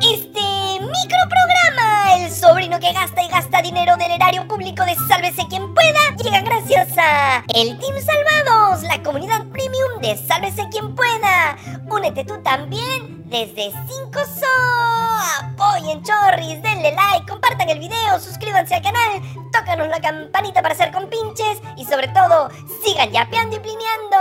Este microprograma, el sobrino que gasta y gasta dinero del erario público de Sálvese quien pueda, llega gracias a el Team Salvados, la comunidad premium de Sálvese quien pueda. Únete tú también desde 5 so. Apoyen chorris, denle like, compartan el video, suscríbanse al canal, tócanos la campanita para hacer compinches y sobre todo sigan yapeando y plineando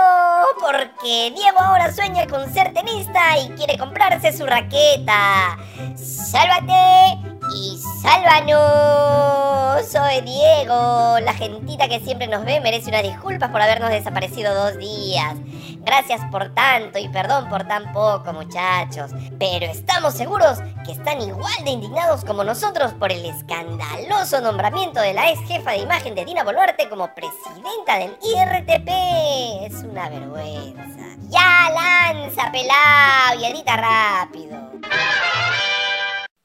porque Diego ahora sueña con ser tenista y quiere comprarse su raqueta. ¡Sálvate! y sálvanos. Soy Diego. La gentita que siempre nos ve merece una disculpa por habernos desaparecido dos días. Gracias por tanto y perdón por tan poco, muchachos. Pero estamos seguros que están igual de indignados como nosotros por el escandaloso nombramiento de la ex jefa de imagen de Dina Boluarte como presidenta del IRTP. Es una vergüenza. Ya lanza, pelado y edita rápido.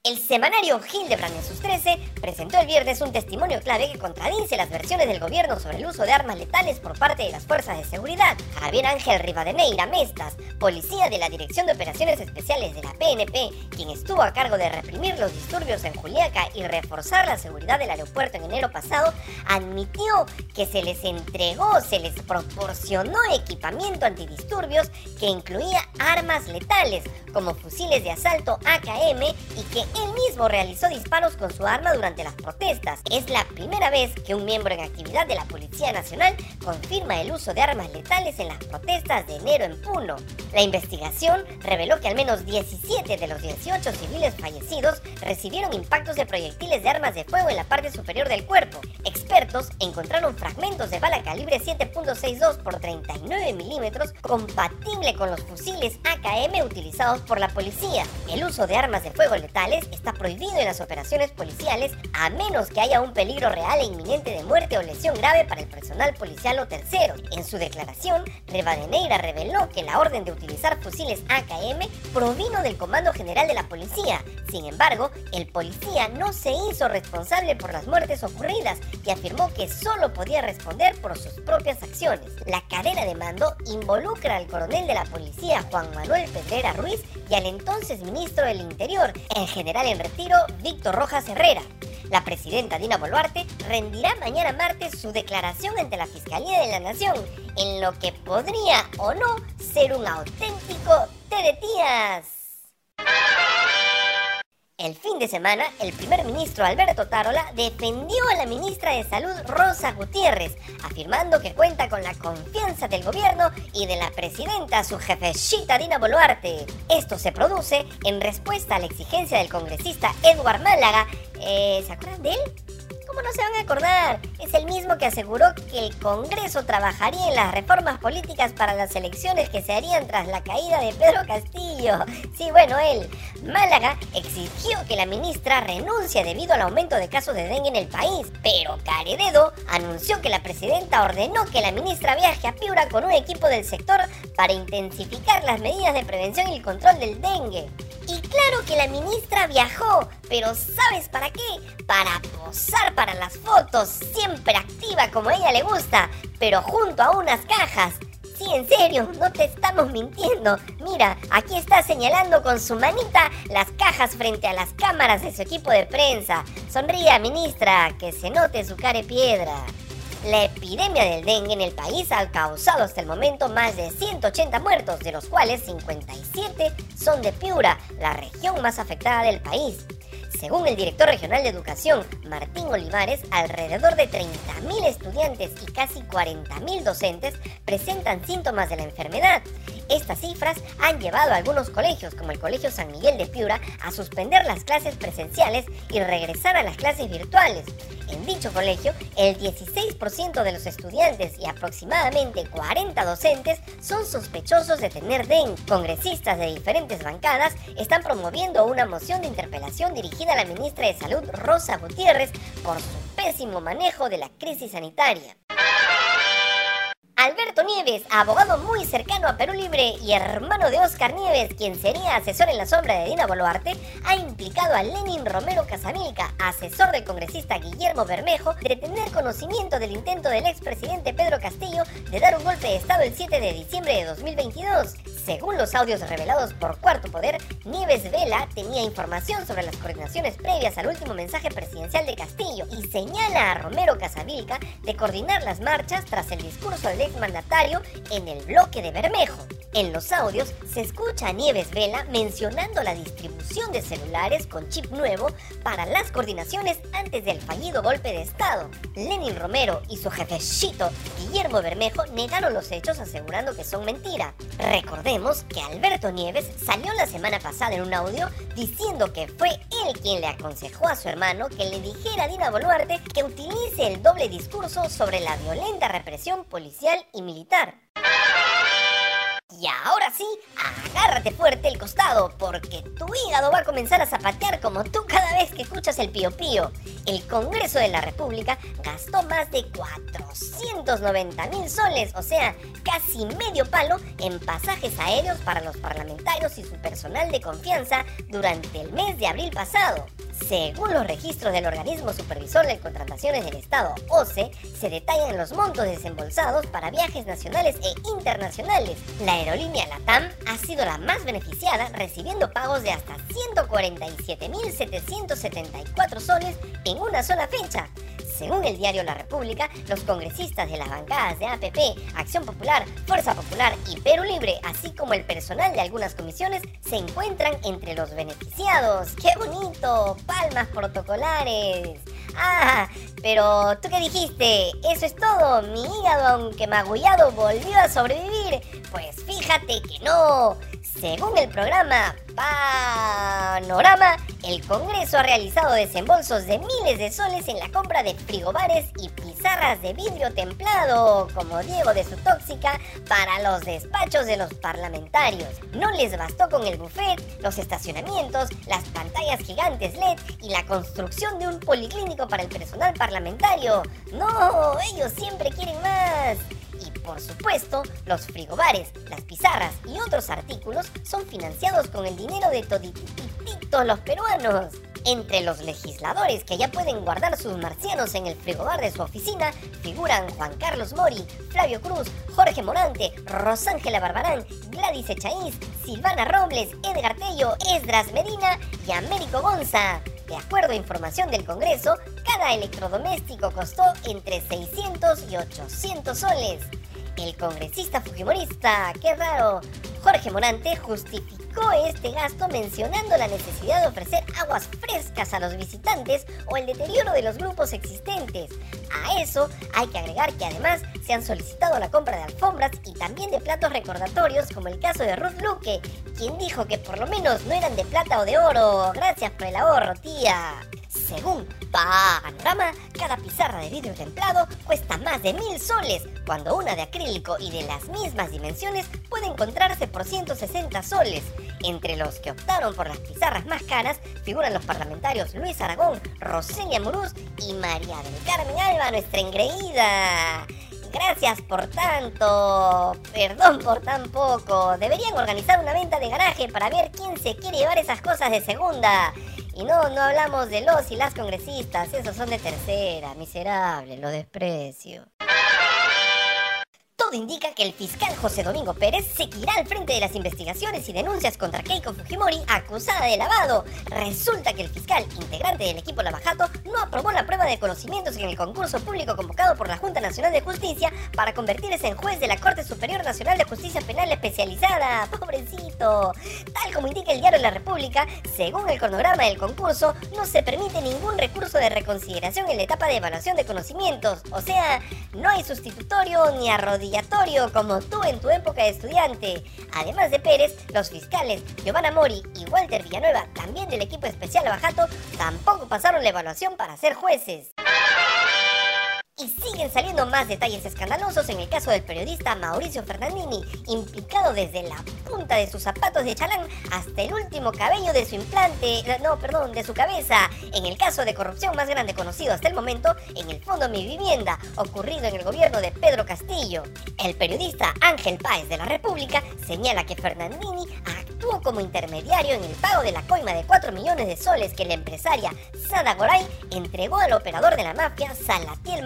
El semanario Hildebrand en sus 13 presentó el viernes un testimonio clave que contradice las versiones del gobierno sobre el uso de armas letales por parte de las fuerzas de seguridad. Javier Ángel Rivadeneira Mestas, policía de la Dirección de Operaciones Especiales de la PNP, quien estuvo a cargo de reprimir los disturbios en Juliaca y reforzar la seguridad del aeropuerto en enero pasado, admitió que se les entregó, se les proporcionó equipamiento antidisturbios que incluía armas letales, como fusiles de asalto AKM y que él mismo realizó disparos con su arma durante las protestas. Es la primera vez que un miembro en actividad de la Policía Nacional confirma el uso de armas letales en las protestas de enero en Puno. La investigación reveló que al menos 17 de los 18 civiles fallecidos recibieron impactos de proyectiles de armas de fuego en la parte superior del cuerpo. Expertos encontraron fragmentos de bala calibre 7.62 por 39 milímetros compatible con los fusiles AKM utilizados por la policía. El uso de armas de fuego letales está prohibido en las operaciones policiales a menos que haya un peligro real e inminente de muerte o lesión grave para el personal policial o terceros. En su declaración, Revadeneira reveló que la orden de utilizar fusiles AKM provino del Comando General de la Policía. Sin embargo, el policía no se hizo responsable por las muertes ocurridas y afirmó que solo podía responder por sus propias acciones. La cadena de mando involucra al coronel de la policía Juan Manuel Pedrera Ruiz y al entonces ministro del Interior, en general en retiro Víctor Rojas Herrera. La presidenta Dina Boluarte rendirá mañana martes su declaración ante la Fiscalía de la Nación, en lo que podría o no ser un auténtico té de tías. El fin de semana, el primer ministro Alberto Tarola defendió a la ministra de Salud Rosa Gutiérrez, afirmando que cuenta con la confianza del gobierno y de la presidenta, su jefecita Dina Boluarte. Esto se produce en respuesta a la exigencia del congresista Edward Málaga. Eh, ¿Se acuerdan de él? ¿Cómo no se van a acordar? Es el mismo que aseguró que el Congreso trabajaría en las reformas políticas para las elecciones que se harían tras la caída de Pedro Castillo. Sí, bueno, él. Málaga exigió que la ministra renuncie debido al aumento de casos de dengue en el país, pero Carededo anunció que la presidenta ordenó que la ministra viaje a Piura con un equipo del sector para intensificar las medidas de prevención y el control del dengue. Claro que la ministra viajó, pero ¿sabes para qué? Para posar para las fotos, siempre activa como a ella le gusta, pero junto a unas cajas. Sí, en serio, no te estamos mintiendo. Mira, aquí está señalando con su manita las cajas frente a las cámaras de su equipo de prensa. Sonría, ministra, que se note su cara piedra. La epidemia del dengue en el país ha causado hasta el momento más de 180 muertos, de los cuales 57 son de Piura, la región más afectada del país. Según el director regional de educación, Martín Olivares, alrededor de 30.000 estudiantes y casi 40.000 docentes presentan síntomas de la enfermedad. Estas cifras han llevado a algunos colegios, como el Colegio San Miguel de Piura, a suspender las clases presenciales y regresar a las clases virtuales. En dicho colegio, el 16% de los estudiantes y aproximadamente 40 docentes son sospechosos de tener dengue. Congresistas de diferentes bancadas están promoviendo una moción de interpelación dirigida a la ministra de Salud, Rosa Gutiérrez, por su pésimo manejo de la crisis sanitaria. Alberto Nieves, abogado muy cercano a Perú Libre y hermano de Oscar Nieves, quien sería asesor en la sombra de Dina Boluarte, ha implicado a Lenin Romero Casamilca, asesor del congresista Guillermo Bermejo, de tener conocimiento del intento del expresidente Pedro Castillo de dar un golpe de Estado el 7 de diciembre de 2022. Según los audios revelados por Cuarto Poder, Nieves Vela tenía información sobre las coordinaciones previas al último mensaje presidencial de Castillo y señala a Romero Casavilca de coordinar las marchas tras el discurso del exmandatario en el bloque de Bermejo. En los audios se escucha a Nieves Vela mencionando la distribución de celulares con chip nuevo para las coordinaciones antes del fallido golpe de Estado. Lenin Romero y su jefecito Guillermo Bermejo negaron los hechos asegurando que son mentira. Recordemos que Alberto Nieves salió la semana pasada en un audio diciendo que fue él quien le aconsejó a su hermano que le dijera a Dina Boluarte que utilice el doble discurso sobre la violenta represión policial y militar. Y ahora sí, agárrate fuerte el costado, porque tu hígado va a comenzar a zapatear como tú cada vez que escuchas el pío pío. El Congreso de la República gastó más de 490 mil soles, o sea, casi medio palo, en pasajes aéreos para los parlamentarios y su personal de confianza durante el mes de abril pasado. Según los registros del organismo supervisor de contrataciones del Estado, OCE, se detallan los montos desembolsados para viajes nacionales e internacionales. La aerolínea LATAM ha sido la más beneficiada, recibiendo pagos de hasta 147.774 soles en una sola fecha. Según el diario La República, los congresistas de las bancadas de APP, Acción Popular, Fuerza Popular y Perú Libre, así como el personal de algunas comisiones, se encuentran entre los beneficiados. ¡Qué bonito! Palmas protocolares. Ah, pero ¿tú qué dijiste? Eso es todo. Mi hígado, aunque magullado, volvió a sobrevivir. Pues fíjate que no. Según el programa Panorama, el Congreso ha realizado desembolsos de miles de soles en la compra de frigobares y pizarras de vidrio templado, como Diego de su tóxica, para los despachos de los parlamentarios. No les bastó con el buffet, los estacionamientos, las pantallas gigantes LED y la construcción de un policlínico para el personal parlamentario. No, ellos siempre quieren más. Por supuesto, los frigobares, las pizarras y otros artículos son financiados con el dinero de todititos los peruanos. Entre los legisladores que ya pueden guardar sus marcianos en el frigobar de su oficina figuran Juan Carlos Mori, Flavio Cruz, Jorge Morante, Rosángela Barbarán, Gladys Echaíz, Silvana Robles, Edgar Tello, Esdras Medina y Américo Gonza. De acuerdo a información del Congreso, cada electrodoméstico costó entre 600 y 800 soles. El congresista fujimorista, qué raro, Jorge Morante justificó este gasto mencionando la necesidad de ofrecer aguas frescas a los visitantes o el deterioro de los grupos existentes. A eso hay que agregar que además se han solicitado la compra de alfombras y también de platos recordatorios como el caso de Ruth Luque, quien dijo que por lo menos no eran de plata o de oro. Gracias por el ahorro, tía. Según Panorama, cada pizarra de vidrio templado cuesta más de mil soles, cuando una de acrílico y de las mismas dimensiones puede encontrarse por 160 soles. Entre los que optaron por las pizarras más caras figuran los parlamentarios Luis Aragón, Roselia Muruz y María del Carmen Alba, nuestra engreída. Gracias por tanto. Perdón por tan poco. Deberían organizar una venta de garaje para ver quién se quiere llevar esas cosas de segunda. Y no, no hablamos de los y las congresistas, esos son de tercera, miserable, lo desprecio. Indica que el fiscal José Domingo Pérez seguirá al frente de las investigaciones y denuncias contra Keiko Fujimori acusada de lavado. Resulta que el fiscal, integrante del equipo Lavajato, no aprobó la prueba de conocimientos en el concurso público convocado por la Junta Nacional de Justicia para convertirse en juez de la Corte Superior Nacional de Justicia Penal Especializada. Pobrecito. Tal como indica el diario La República, según el cronograma del concurso, no se permite ningún recurso de reconsideración en la etapa de evaluación de conocimientos. O sea, no hay sustitutorio ni arrodillamiento como tú en tu época de estudiante. Además de Pérez, los fiscales Giovanna Mori y Walter Villanueva, también del equipo especial Bajato, tampoco pasaron la evaluación para ser jueces. Y siguen saliendo más detalles escandalosos en el caso del periodista Mauricio Fernandini, implicado desde la punta de sus zapatos de chalán hasta el último cabello de su implante, eh, no, perdón, de su cabeza, en el caso de corrupción más grande conocido hasta el momento en el Fondo Mi Vivienda, ocurrido en el gobierno de Pedro Castillo. El periodista Ángel Páez de la República señala que Fernandini actuó como intermediario en el pago de la coima de 4 millones de soles que la empresaria Sada Goray entregó al operador de la mafia Salatiel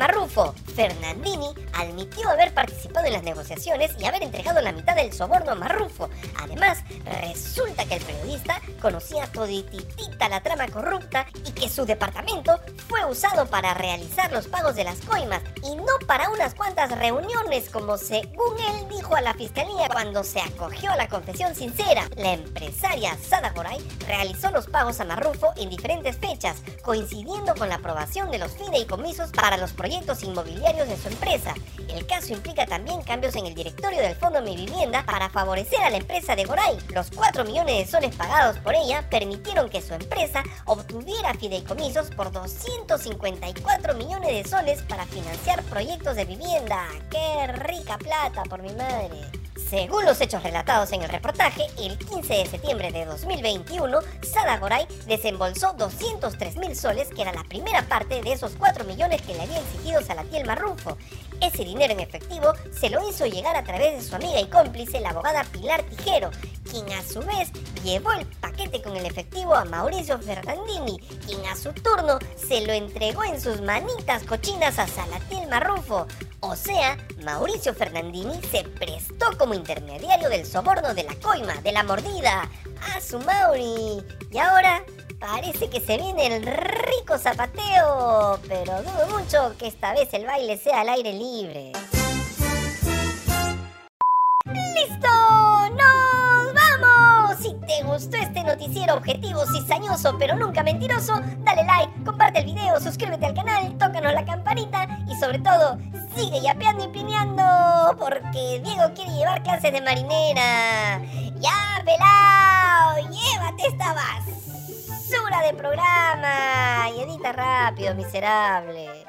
Fernandini admitió haber participado en las negociaciones y haber entregado la mitad del soborno a Marrufo. Además, resulta que el periodista conocía todititita la trama corrupta y que su departamento fue usado para realizar los pagos de las coimas y no para unas cuantas reuniones como según él dijo a la fiscalía cuando se acogió a la confesión sincera. La empresaria Sada Goray realizó los pagos a Marrufo en diferentes fechas, coincidiendo con la aprobación de los fideicomisos para los proyectos inmobiliarios de su empresa. El caso implica también cambios en el directorio del Fondo Mi Vivienda para favorecer a la empresa de Goray. Los 4 millones de soles pagados por ella permitieron que su empresa obtuviera fideicomisos por 254 millones de soles para financiar proyectos de vivienda. ¡Qué rica plata por mi madre! Según los hechos relatados en el reportaje, el 15 de septiembre de 2021, Sada Goray desembolsó 203 mil soles, que era la primera parte de esos 4 millones que le había exigido Salatiel Marrufo. Ese dinero en efectivo se lo hizo llegar a través de su amiga y cómplice, la abogada Pilar Tijero, quien a su vez llevó el paquete con el efectivo a Mauricio Fernandini, quien a su turno se lo entregó en sus manitas cochinas a Salatiel Marrufo. O sea, Mauricio Fernandini se prestó como intermediario del soborno de la coima, de la mordida, a su Mauri. Y ahora parece que se viene el zapateo, pero dudo mucho que esta vez el baile sea al aire libre. ¡Listo! ¡Nos vamos! Si te gustó este noticiero objetivo, cizañoso, pero nunca mentiroso, dale like, comparte el video, suscríbete al canal, tócanos la campanita y sobre todo, sigue yapeando y pineando, porque Diego quiere llevar clases de marinera. ¡Ya, pelao! ¡Llévate esta basura de programa! Y edita rápido, miserable.